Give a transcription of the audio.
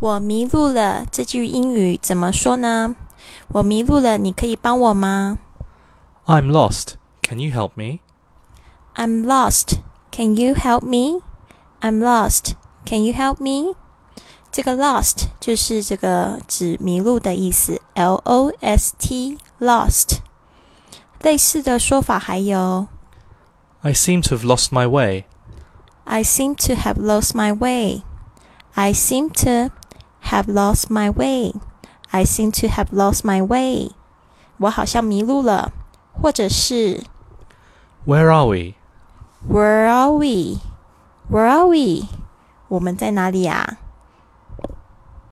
我迷路了，这句英语怎么说呢？我迷路了，你可以帮我吗？I'm lost. Can you help me? I'm lost. Can you help me? I'm lost. Can you help me? 这个 lost 就是这个指迷路的意思，L O S T lost。类似的说法还有，I seem to have lost my way. I seem to have lost my way. I seem to have lost my way. I seem to have lost my way. 我好像迷路了，或者是 Where are we? Where are we? Where are we? 我们在哪里呀、啊？